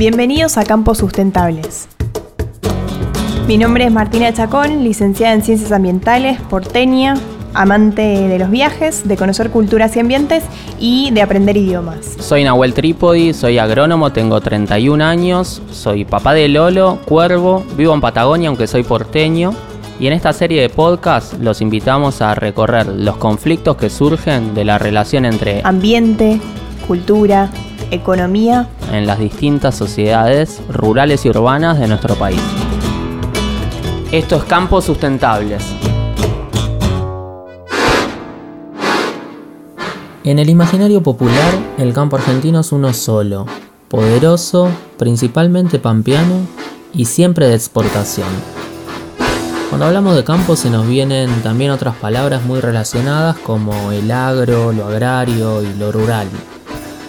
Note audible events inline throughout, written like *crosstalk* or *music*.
Bienvenidos a Campos Sustentables. Mi nombre es Martina Chacón, licenciada en Ciencias Ambientales, porteña, amante de los viajes, de conocer culturas y ambientes y de aprender idiomas. Soy Nahuel Trípodi, soy agrónomo, tengo 31 años, soy papá de Lolo, cuervo, vivo en Patagonia aunque soy porteño. Y en esta serie de podcast los invitamos a recorrer los conflictos que surgen de la relación entre ambiente, cultura, economía en las distintas sociedades rurales y urbanas de nuestro país. Esto es Campos Sustentables. En el imaginario popular, el campo argentino es uno solo, poderoso, principalmente pampeano y siempre de exportación. Cuando hablamos de campo se nos vienen también otras palabras muy relacionadas como el agro, lo agrario y lo rural.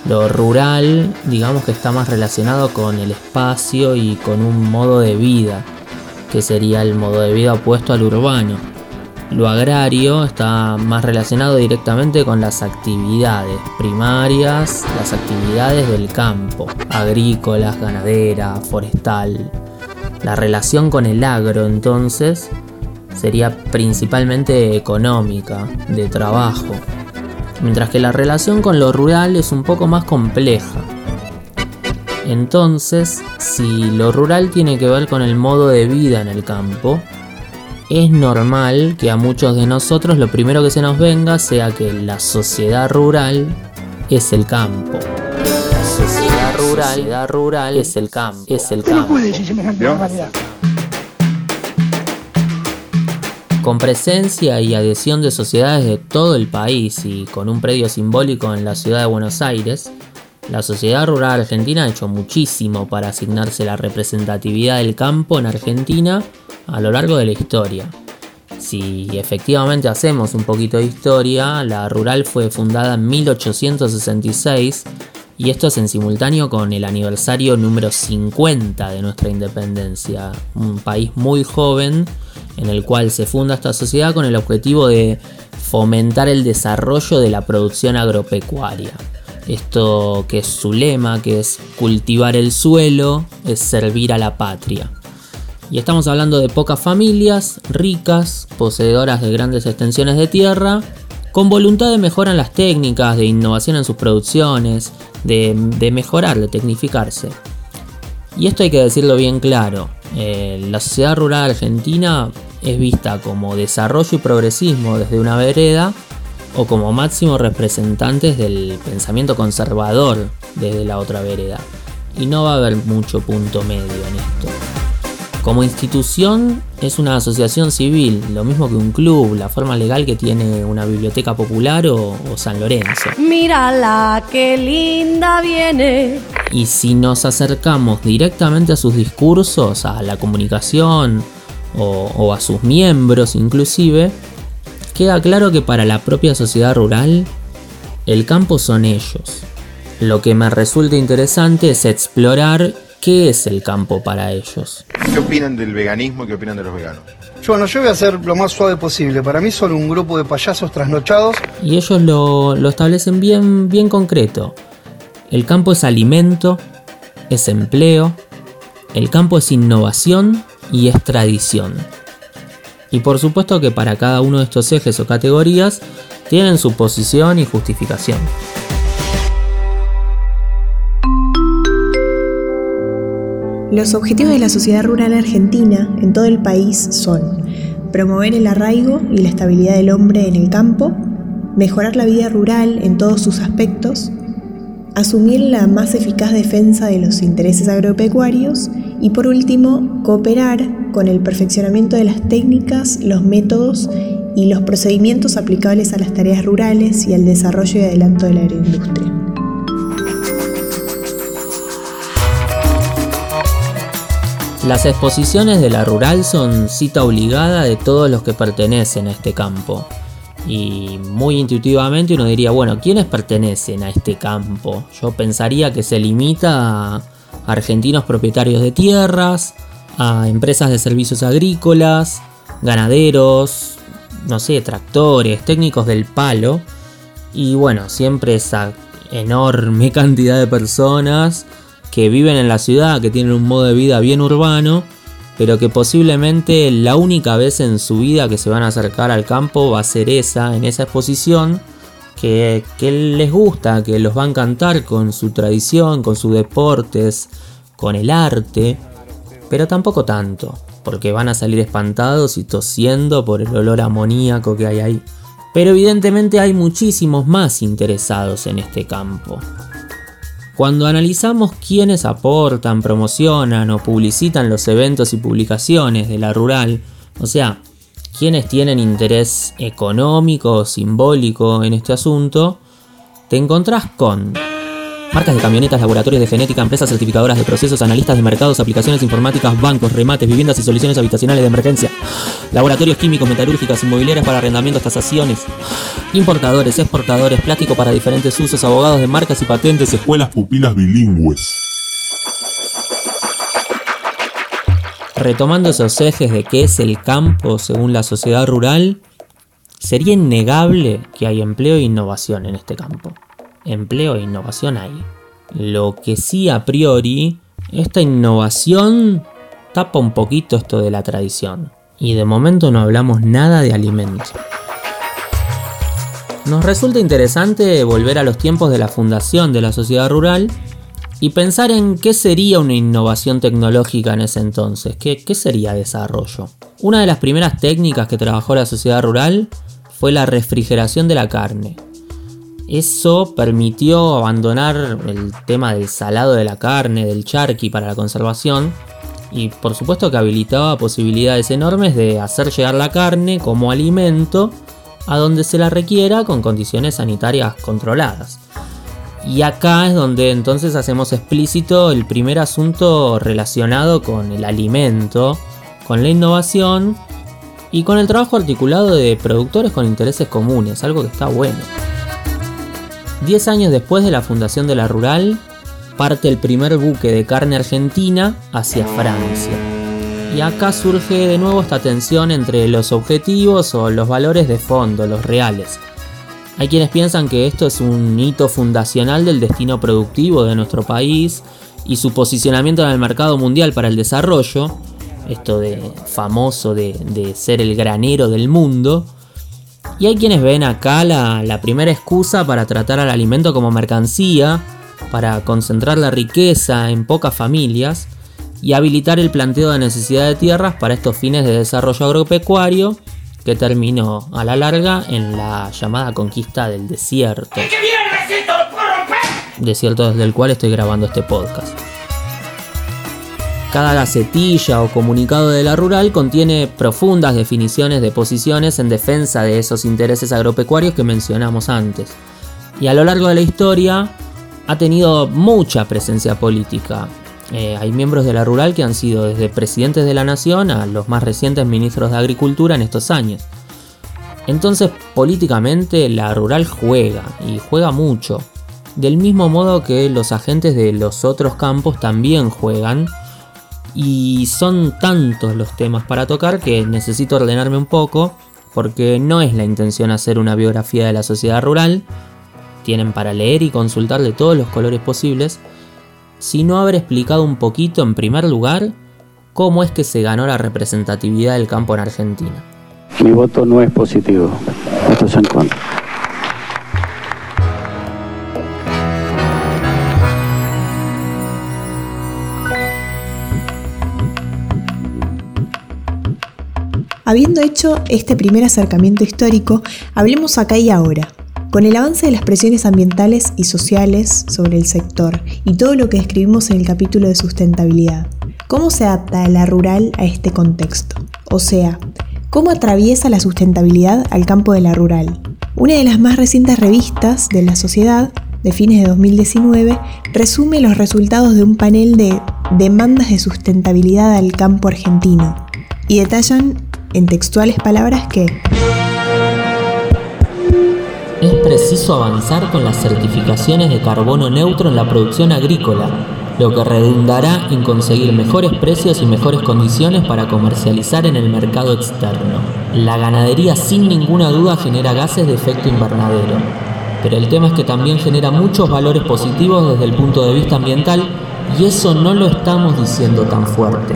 Lo rural, digamos que está más relacionado con el espacio y con un modo de vida, que sería el modo de vida opuesto al urbano. Lo agrario está más relacionado directamente con las actividades primarias, las actividades del campo, agrícolas, ganadera, forestal. La relación con el agro entonces sería principalmente económica, de trabajo, mientras que la relación con lo rural es un poco más compleja. Entonces, si lo rural tiene que ver con el modo de vida en el campo, es normal que a muchos de nosotros lo primero que se nos venga sea que la sociedad rural es el campo. La sociedad rural, rural es el campo. Es el campo. Con presencia y adhesión de sociedades de todo el país y con un predio simbólico en la ciudad de Buenos Aires, la sociedad rural argentina ha hecho muchísimo para asignarse la representatividad del campo en Argentina a lo largo de la historia. Si efectivamente hacemos un poquito de historia, la rural fue fundada en 1866 y esto es en simultáneo con el aniversario número 50 de nuestra independencia, un país muy joven en el cual se funda esta sociedad con el objetivo de fomentar el desarrollo de la producción agropecuaria. Esto que es su lema, que es cultivar el suelo, es servir a la patria. Y estamos hablando de pocas familias, ricas, poseedoras de grandes extensiones de tierra, con voluntad de mejorar las técnicas, de innovación en sus producciones, de, mejorar, de tecnificarse. Y esto hay que decirlo bien claro, eh, la sociedad rural argentina es vista como desarrollo y progresismo desde una vereda o como máximos representantes del pensamiento conservador desde la otra vereda. Y no va a haber mucho punto medio en esto. Como institución es una asociación civil, lo mismo que un club, la forma legal que tiene una biblioteca popular o, o San Lorenzo. Mírala, qué linda viene. Y si nos acercamos directamente a sus discursos, a la comunicación o, a sus miembros inclusive, queda claro que para la propia sociedad rural, el campo son ellos. Lo que me resulta interesante es explorar qué es el campo para ellos. ¿Qué opinan del veganismo y qué opinan de los veganos? Bueno, yo voy a ser lo más suave posible. Para mí son un grupo de payasos trasnochados. Y ellos lo, lo establecen bien, bien concreto. El campo es alimento, es empleo, el campo es innovación y es tradición. Y por supuesto que para cada uno de estos ejes o categorías tienen su posición y justificación. Los objetivos de la sociedad rural argentina en todo el país son promover el arraigo y la estabilidad del hombre en el campo, mejorar la vida rural en todos sus aspectos, asumir la más eficaz defensa de los intereses agropecuarios y por último, cooperar con el perfeccionamiento de las técnicas, los métodos y los procedimientos aplicables a las tareas rurales y al desarrollo y adelanto de la agroindustria. Las exposiciones de la rural son cita obligada de todos los que pertenecen a este campo. Y muy intuitivamente uno diría, bueno, ¿quiénes pertenecen a este campo? Yo pensaría que se limita a argentinos propietarios de tierras, a empresas de servicios agrícolas, ganaderos, no sé, tractores, técnicos del palo. Y bueno, siempre esa enorme *laughs* cantidad de personas que viven en la ciudad, que tienen un modo de vida bien urbano, pero que posiblemente la única vez en su vida que se van a acercar al campo va a ser esa, en esa exposición, que, les gusta, que los va a encantar con su tradición, con sus deportes, con el arte, pero tampoco tanto, porque van a salir espantados y tosiendo por el olor amoníaco que hay ahí. Pero evidentemente hay muchísimos más interesados en este campo. Cuando analizamos quiénes aportan, promocionan o publicitan los eventos y publicaciones de la rural, o sea, quienes tienen interés económico o simbólico en este asunto, te encontrás con Marcas de camionetas, laboratorios de genética, empresas certificadoras de procesos, analistas de mercados, aplicaciones informáticas, bancos, remates, viviendas y soluciones habitacionales de emergencia. Laboratorios químicos, metalúrgicas, inmobiliarias para arrendamientos, tasaciones. Importadores, exportadores, plástico para diferentes usos, abogados de marcas y patentes, escuelas pupilas bilingües. Retomando esos ejes de qué es el campo según la sociedad rural, sería innegable que hay empleo e innovación en este campo empleo e innovación hay. Lo que sí a priori, esta innovación tapa un poquito esto de la tradición. Y de momento no hablamos nada de alimentos. Nos resulta interesante volver a los tiempos de la fundación de la sociedad rural y pensar en qué sería una innovación tecnológica en ese entonces, qué, qué sería desarrollo. Una de las primeras técnicas que trabajó la sociedad rural fue la refrigeración de la carne, eso permitió abandonar el tema del salado de la carne, del charqui para la conservación, y por supuesto que habilitaba posibilidades enormes de hacer llegar la carne como alimento a donde se la requiera con condiciones sanitarias controladas. Y acá es donde entonces hacemos explícito el primer asunto relacionado con el alimento, con la innovación y con el trabajo articulado de productores con intereses comunes, algo que está bueno. Diez años después de la fundación de la Rural, parte el primer buque de carne argentina hacia Francia. Y acá surge de nuevo esta tensión entre los objetivos o los valores de fondo, los reales. Hay quienes piensan que esto es un hito fundacional del destino productivo de nuestro país y su posicionamiento en el mercado mundial para el desarrollo, esto de famoso de, ser el granero del mundo, y hay quienes ven acá la, primera excusa para tratar al alimento como mercancía, para concentrar la riqueza en pocas familias y habilitar el planteo de necesidad de tierras para estos fines de desarrollo agropecuario que terminó a la larga en la llamada conquista del desierto. Desierto desde el cual estoy grabando este podcast. Cada gacetilla o comunicado de la rural contiene profundas definiciones de posiciones en defensa de esos intereses agropecuarios que mencionamos antes. Y a lo largo de la historia ha tenido mucha presencia política. Eh, hay miembros de la rural que han sido desde presidentes de la nación a los más recientes ministros de Agricultura en estos años. Entonces, políticamente, la rural juega, y juega mucho. Del mismo modo que los agentes de los otros campos también juegan, y son tantos los temas para tocar que necesito ordenarme un poco porque no es la intención hacer una biografía de la sociedad rural, tienen para leer y consultar de todos los colores posibles, sino haber explicado un poquito en primer lugar cómo es que se ganó la representatividad del campo en Argentina. Mi voto no es positivo, esto es en contra. Habiendo hecho este primer acercamiento histórico, hablemos acá y ahora. Con el avance de las presiones ambientales y sociales sobre el sector y todo lo que describimos en el capítulo de sustentabilidad, ¿cómo se adapta la rural a este contexto? O sea, ¿cómo atraviesa la sustentabilidad al campo de la rural? Una de las más recientes revistas de la sociedad, de fines de 2019, resume los resultados de un panel de demandas de sustentabilidad al campo argentino y detallan en textuales palabras que... Es preciso avanzar con las certificaciones de carbono neutro en la producción agrícola, lo que redundará en conseguir mejores precios y mejores condiciones para comercializar en el mercado externo. La ganadería sin ninguna duda genera gases de efecto invernadero, pero el tema es que también genera muchos valores positivos desde el punto de vista ambiental Y eso no lo estamos diciendo tan fuerte.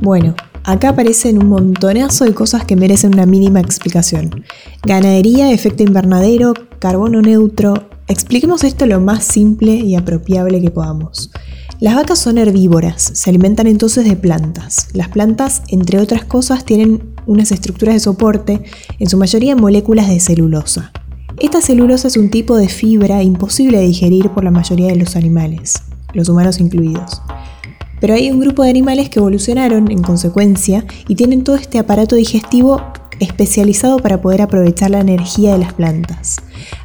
Bueno, acá aparecen un montonazo de cosas que merecen una mínima explicación. Ganadería, efecto invernadero, carbono neutro. Expliquemos esto lo más simple y apropiable que podamos. Las vacas son herbívoras, se alimentan entonces de plantas. Las plantas, entre otras cosas, tienen unas estructuras de soporte, en su mayoría moléculas de celulosa. Esta celulosa es un tipo de fibra imposible de digerir por la mayoría de los animales, los humanos incluidos. Pero hay un grupo de animales que evolucionaron en consecuencia y tienen todo este aparato digestivo especializado para poder aprovechar la energía de las plantas.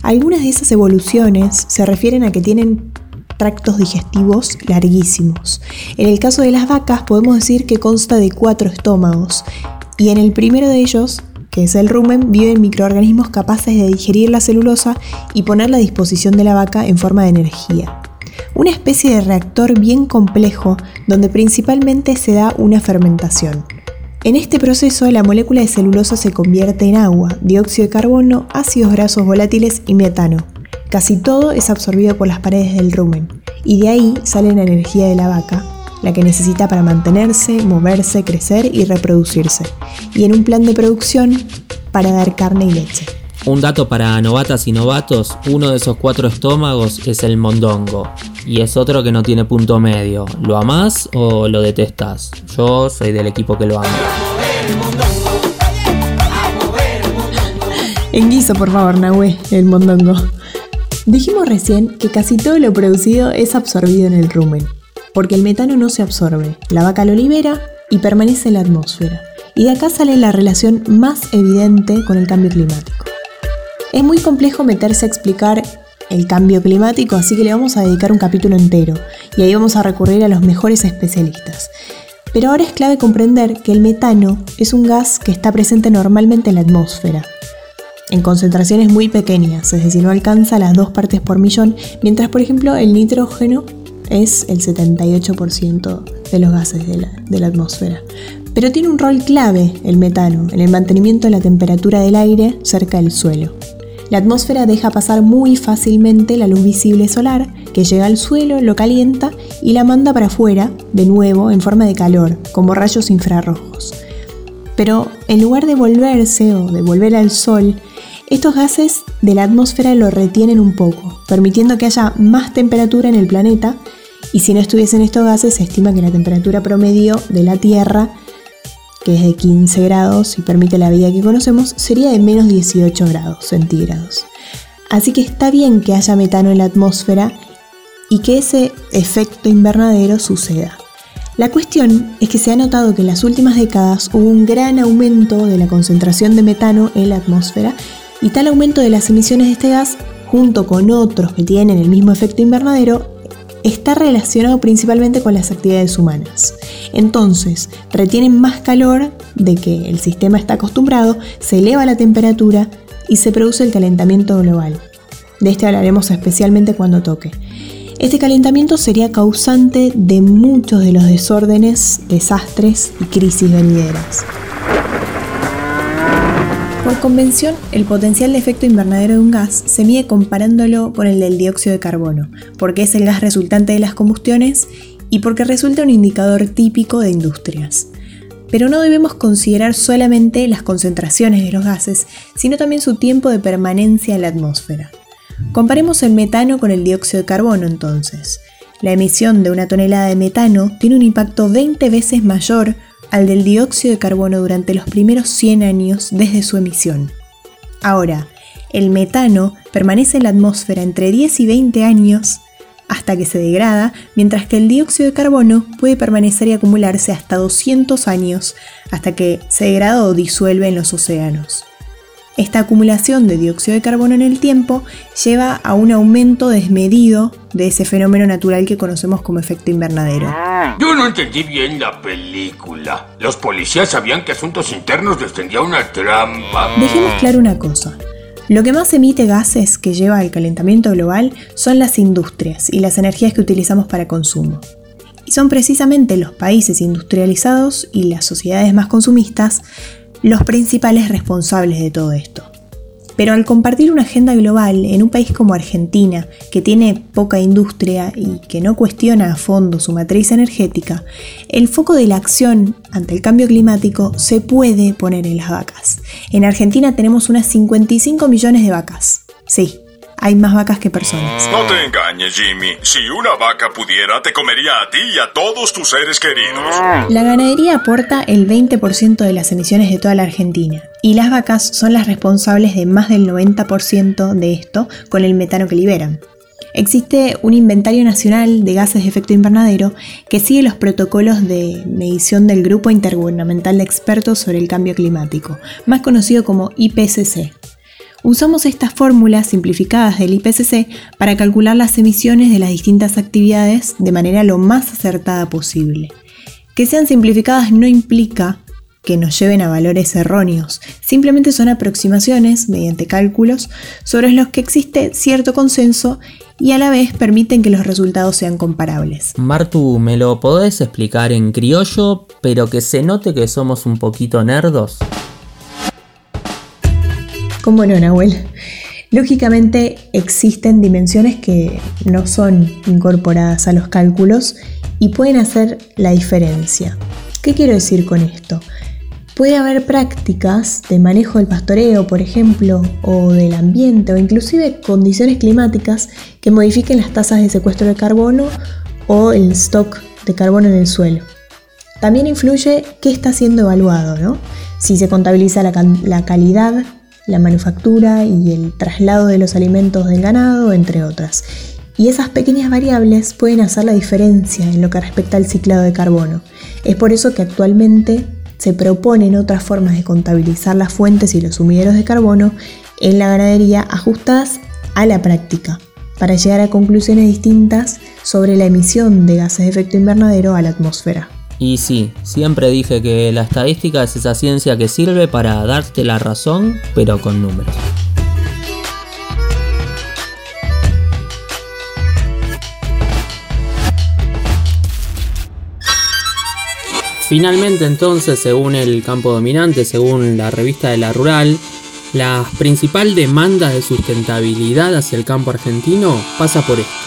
Algunas de esas evoluciones se refieren a que tienen tractos digestivos larguísimos. En el caso de las vacas podemos decir que consta de cuatro estómagos y en el primero de ellos, que es el rumen, viven microorganismos capaces de digerir la celulosa y ponerla a disposición de la vaca en forma de energía. Una especie de reactor bien complejo donde principalmente se da una fermentación. En este proceso la molécula de celulosa se convierte en agua, dióxido de carbono, ácidos grasos volátiles y metano. Casi todo es absorbido por las paredes del rumen y de ahí sale la energía de la vaca, la que necesita para mantenerse, moverse, crecer y reproducirse, y en un plan de producción para dar carne y leche. Un dato para novatas y novatos, uno de esos cuatro estómagos es el mondongo y es otro que no tiene punto medio. ¿Lo amás o lo detestas? Yo soy del equipo que lo ama. En guiso, por favor, Nahue, el mondongo. Dijimos recién que casi todo lo producido es absorbido en el rumen, porque el metano no se absorbe, la vaca lo libera y permanece en la atmósfera. Y de acá sale la relación más evidente con el cambio climático. Es muy complejo meterse a explicar el cambio climático, así que le vamos a dedicar un capítulo entero, y ahí vamos a recurrir a los mejores especialistas. Pero ahora es clave comprender que el metano es un gas que está presente normalmente en la atmósfera, en concentraciones muy pequeñas, es decir, no alcanza las dos partes por millón, mientras por ejemplo el nitrógeno es el 78% de los gases de la, de la atmósfera. Pero tiene un rol clave el metano en el mantenimiento de la temperatura del aire cerca del suelo. La atmósfera deja pasar muy fácilmente la luz visible solar, que llega al suelo, lo calienta y la manda para afuera, de nuevo, en forma de calor, como rayos infrarrojos. Pero en lugar de volverse o de volver al sol, estos gases de la atmósfera lo retienen un poco, permitiendo que haya más temperatura en el planeta y si no estuviesen estos gases se estima que la temperatura promedio de la Tierra, que es de 15 grados y permite la vida que conocemos, sería de menos 18 grados centígrados. Así que está bien que haya metano en la atmósfera y que ese efecto invernadero suceda. La cuestión es que se ha notado que en las últimas décadas hubo un gran aumento de la concentración de metano en la atmósfera y tal aumento de las emisiones de este gas, junto con otros que tienen el mismo efecto invernadero, está relacionado principalmente con las actividades humanas. Entonces, retienen más calor de que el sistema está acostumbrado, se eleva la temperatura y se produce el calentamiento global. De este hablaremos especialmente cuando toque. Este calentamiento sería causante de muchos de los desórdenes, desastres y crisis venideras. Convención, el potencial de efecto invernadero de un gas se mide comparándolo con el del dióxido de carbono, porque es el gas resultante de las combustiones y porque resulta un indicador típico de industrias. Pero no debemos considerar solamente las concentraciones de los gases, sino también su tiempo de permanencia en la atmósfera. Comparemos el metano con el dióxido de carbono entonces. La emisión de una tonelada de metano tiene un impacto 20 veces mayor al del dióxido de carbono durante los primeros 100 años desde su emisión. Ahora, el metano permanece en la atmósfera entre 10 y 20 años hasta que se degrada, mientras que el dióxido de carbono puede permanecer y acumularse hasta 200 años hasta que se degrada o disuelve en los océanos. Esta acumulación de dióxido de carbono en el tiempo lleva a un aumento desmedido de ese fenómeno natural que conocemos como efecto invernadero. Yo no entendí bien la película. Los policías sabían que Asuntos Internos les tendía una trampa. Dejemos claro una cosa. Lo que más emite gases que lleva al calentamiento global son las industrias y las energías que utilizamos para consumo. Y son precisamente los países industrializados y las sociedades más consumistas los principales responsables de todo esto. Pero al compartir una agenda global en un país como Argentina, que tiene poca industria y que no cuestiona a fondo su matriz energética, el foco de la acción ante el cambio climático se puede poner en las vacas. En Argentina tenemos unas 55 millones de vacas. Sí, hay más vacas que personas. No te engañes, Jimmy. Si una vaca pudiera, te comería a ti y a todos tus seres queridos. La ganadería aporta el 20% de las emisiones de toda la Argentina y las vacas son las responsables de más del 90% de esto con el metano que liberan. Existe un inventario nacional de gases de efecto invernadero que sigue los protocolos de medición del Grupo Intergubernamental de Expertos sobre el Cambio Climático, más conocido como IPCC. Usamos estas fórmulas simplificadas del IPCC para calcular las emisiones de las distintas actividades de manera lo más acertada posible. Que sean simplificadas no implica que nos lleven a valores erróneos, simplemente son aproximaciones mediante cálculos sobre los que existe cierto consenso y a la vez permiten que los resultados sean comparables. Martu, ¿me lo podés explicar en criollo, pero que se note que somos un poquito nerdos? ¿Cómo no, Nahuel? Lógicamente existen dimensiones que no son incorporadas a los cálculos y pueden hacer la diferencia. ¿Qué quiero decir con esto? Puede haber prácticas de manejo del pastoreo, por ejemplo, o del ambiente, o inclusive condiciones climáticas que modifiquen las tasas de secuestro de carbono o el stock de carbono en el suelo. También influye qué está siendo evaluado, ¿no? Si se contabiliza la, la calidad la manufactura y el traslado de los alimentos del ganado, entre otras. Y esas pequeñas variables pueden hacer la diferencia en lo que respecta al ciclado de carbono. Es por eso que actualmente se proponen otras formas de contabilizar las fuentes y los sumideros de carbono en la ganadería ajustadas a la práctica, para llegar a conclusiones distintas sobre la emisión de gases de efecto invernadero a la atmósfera. Y sí, siempre dije que la estadística es esa ciencia que sirve para darte la razón, pero con números. Finalmente entonces, según el campo dominante, según la revista de la Rural, la principal demanda de sustentabilidad hacia el campo argentino pasa por esto.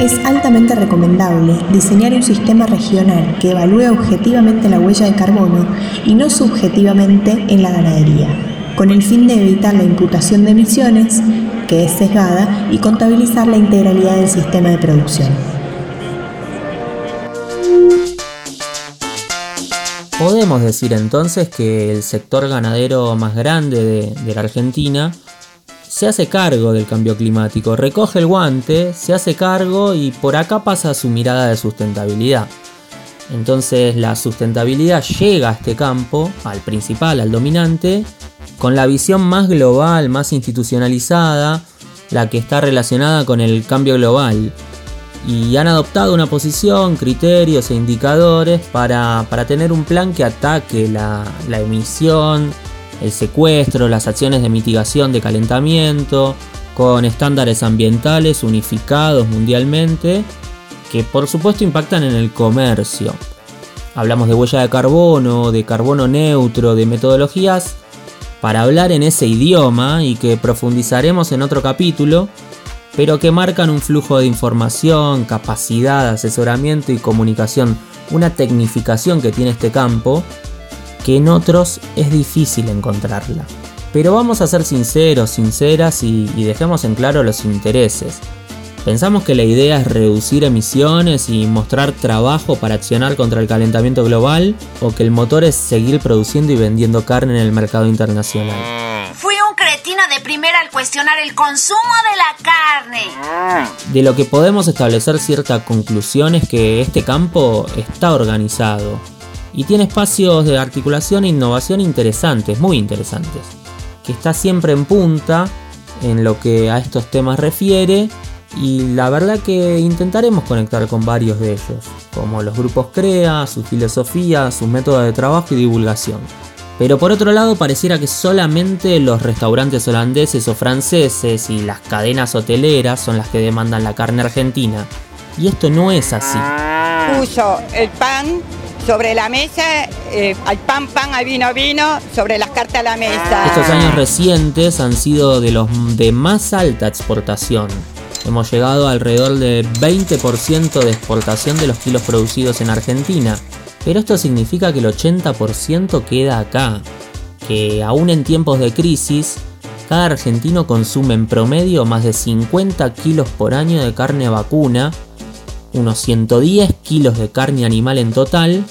Es altamente recomendable diseñar un sistema regional que evalúe objetivamente la huella de carbono y no subjetivamente en la ganadería, con el fin de evitar la imputación de emisiones, que es sesgada, y contabilizar la integralidad del sistema de producción. Podemos decir entonces que el sector ganadero más grande de, la Argentina se hace cargo del cambio climático, recoge el guante, se hace cargo y por acá pasa su mirada de sustentabilidad. Entonces la sustentabilidad llega a este campo, al principal, al dominante, con la visión más global, más institucionalizada, la que está relacionada con el cambio global. Y han adoptado una posición, criterios e indicadores para, tener un plan que ataque la, la emisión, el secuestro, las acciones de mitigación de calentamiento, con estándares ambientales unificados mundialmente, que por supuesto impactan en el comercio. Hablamos de huella de carbono, de carbono neutro, de metodologías para hablar en ese idioma y que profundizaremos en otro capítulo, pero que marcan un flujo de información, capacidad, asesoramiento y comunicación, una tecnificación que tiene este campo que en otros es difícil encontrarla. Pero vamos a ser sinceros, sinceras y, dejemos en claro los intereses. ¿Pensamos que la idea es reducir emisiones y mostrar trabajo para accionar contra el calentamiento global? ¿O que el motor es seguir produciendo y vendiendo carne en el mercado internacional? Fui un cretino de primera al cuestionar el consumo de la carne. De lo que podemos establecer cierta conclusión es que este campo está organizado, y tiene espacios de articulación e innovación interesantes, muy interesantes, que está siempre en punta en lo que a estos temas refiere y la verdad que intentaremos conectar con varios de ellos, como los grupos CREA, su filosofía, sus métodos de trabajo y divulgación. Pero por otro lado pareciera que solamente los restaurantes holandeses o franceses y las cadenas hoteleras son las que demandan la carne argentina. Y esto no es así. Puso el pan sobre la mesa, eh, al pan pan, al vino vino, sobre las cartas a la mesa. Estos años recientes han sido de los de más alta exportación. Hemos llegado a alrededor del 20% de exportación de los kilos producidos en Argentina. Pero esto significa que el 80% queda acá. Que aún en tiempos de crisis, cada argentino consume en promedio más de 50 kilos por año de carne vacuna, unos 110 kilos de carne animal en total,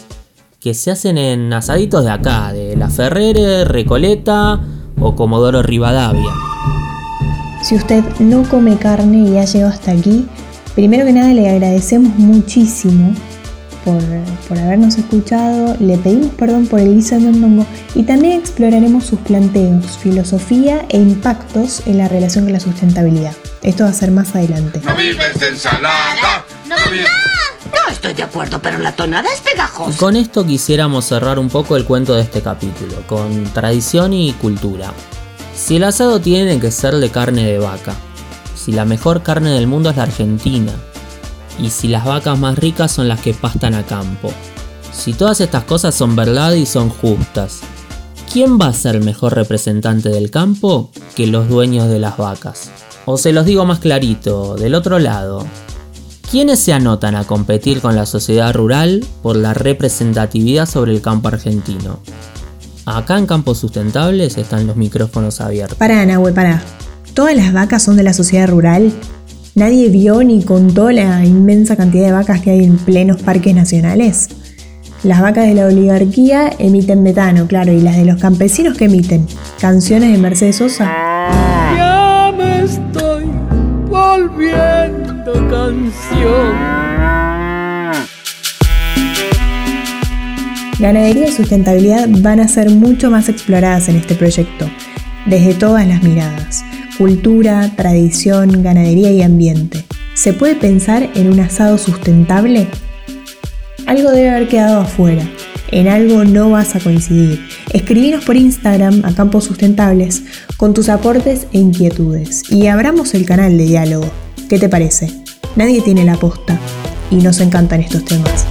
que se hacen en asaditos de acá, de La Ferrere, Recoleta o Comodoro Rivadavia. Si usted no come carne y ha llegado hasta aquí, primero que nada le agradecemos muchísimo por, por, habernos escuchado, le pedimos perdón por el guiso de mondongo y también exploraremos sus planteos, filosofía e impactos en la relación con la sustentabilidad. Esto va a ser más adelante. ¡No vives de ensalada! ¡No, no estoy de acuerdo, pero la tonada es pegajosa. Con esto quisiéramos cerrar un poco el cuento de este capítulo, con tradición y cultura. Si el asado tiene que ser de carne de vaca, si la mejor carne del mundo es la argentina, y si las vacas más ricas son las que pastan a campo. Si todas estas cosas son verdad y son justas, ¿quién va a ser el mejor representante del campo que los dueños de las vacas? O se los digo más clarito, del otro lado, ¿quiénes se anotan a competir con la sociedad rural por la representatividad sobre el campo argentino? Acá en Campos Sustentables están los micrófonos abiertos. Pará, Nahue, pará. ¿Todas las vacas son de la sociedad rural? ¿Nadie vio ni contó la inmensa cantidad de vacas que hay en plenos parques nacionales? Las vacas de la oligarquía emiten metano, claro, y las de los campesinos que emiten canciones de Mercedes Sosa. Ya me estoy volviendo Ganadería y sustentabilidad van a ser mucho más exploradas en este proyecto, desde todas las miradas cultura, tradición, ganadería y ambiente. ¿Se puede pensar en un asado sustentable? Algo debe haber quedado afuera. En algo no vas a coincidir. Escribinos por Instagram a Campos Sustentables con tus aportes e inquietudes y abramos el canal de diálogo. ¿Qué te parece? Nadie tiene la posta y nos encantan estos temas.